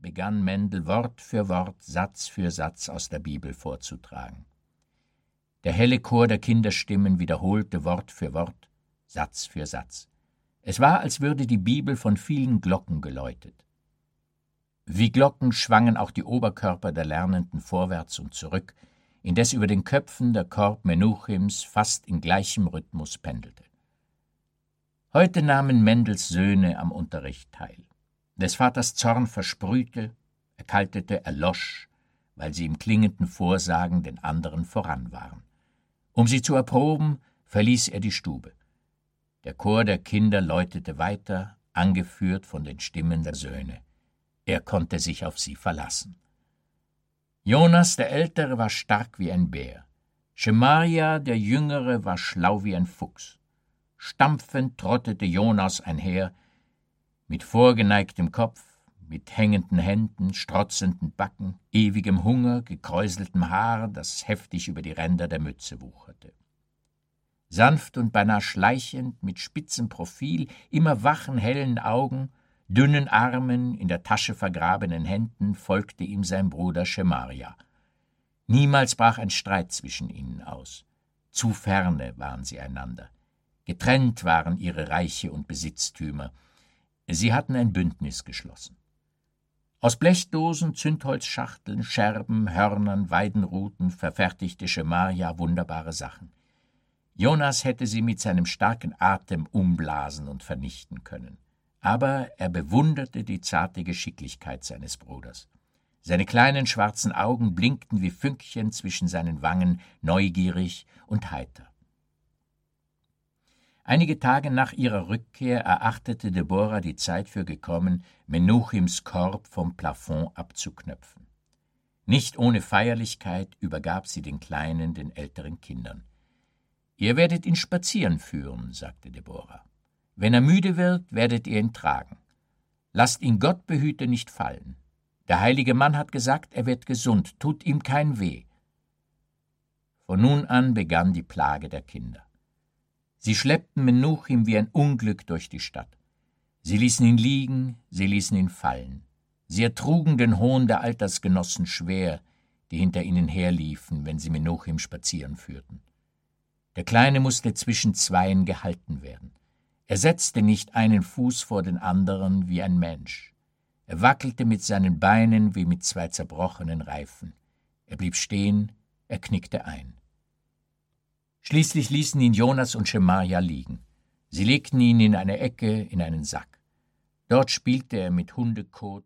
Begann Mendel Wort für Wort, Satz für Satz aus der Bibel vorzutragen. Der helle Chor der Kinderstimmen wiederholte Wort für Wort, Satz für Satz. Es war, als würde die Bibel von vielen Glocken geläutet. Wie Glocken schwangen auch die Oberkörper der Lernenden vorwärts und zurück, indes über den Köpfen der Korb Menuchims fast in gleichem Rhythmus pendelte. Heute nahmen Mendels Söhne am Unterricht teil. Des Vaters Zorn versprühte, erkaltete, erlosch, weil sie im klingenden Vorsagen den anderen voran waren. Um sie zu erproben, verließ er die Stube. Der Chor der Kinder läutete weiter, angeführt von den Stimmen der Söhne. Er konnte sich auf sie verlassen. Jonas der Ältere war stark wie ein Bär. Schemaria der Jüngere war schlau wie ein Fuchs. Stampfend trottete Jonas einher, mit vorgeneigtem Kopf, mit hängenden Händen, strotzenden Backen, ewigem Hunger, gekräuseltem Haar, das heftig über die Ränder der Mütze wucherte. Sanft und beinahe schleichend, mit spitzem Profil, immer wachen, hellen Augen, dünnen Armen, in der Tasche vergrabenen Händen folgte ihm sein Bruder Schemaria. Niemals brach ein Streit zwischen ihnen aus. Zu ferne waren sie einander. Getrennt waren ihre Reiche und Besitztümer. Sie hatten ein Bündnis geschlossen. Aus Blechdosen, Zündholzschachteln, Scherben, Hörnern, Weidenruten verfertigte Schemaria wunderbare Sachen. Jonas hätte sie mit seinem starken Atem umblasen und vernichten können aber er bewunderte die zarte Geschicklichkeit seines Bruders. Seine kleinen schwarzen Augen blinkten wie Fünkchen zwischen seinen Wangen, neugierig und heiter. Einige Tage nach ihrer Rückkehr erachtete Deborah die Zeit für gekommen, Menuchims Korb vom Plafond abzuknöpfen. Nicht ohne Feierlichkeit übergab sie den Kleinen den älteren Kindern. Ihr werdet ihn spazieren führen, sagte Deborah. Wenn er müde wird, werdet ihr ihn tragen. Lasst ihn Gott behüte nicht fallen. Der heilige Mann hat gesagt, er wird gesund, tut ihm kein Weh. Von nun an begann die Plage der Kinder. Sie schleppten Menuchim wie ein Unglück durch die Stadt. Sie ließen ihn liegen, sie ließen ihn fallen. Sie ertrugen den Hohn der Altersgenossen schwer, die hinter ihnen herliefen, wenn sie Menuchim spazieren führten. Der Kleine musste zwischen Zweien gehalten werden. Er setzte nicht einen Fuß vor den anderen wie ein Mensch. Er wackelte mit seinen Beinen wie mit zwei zerbrochenen Reifen. Er blieb stehen, er knickte ein. Schließlich ließen ihn Jonas und Schemaja liegen. Sie legten ihn in eine Ecke, in einen Sack. Dort spielte er mit Hundekot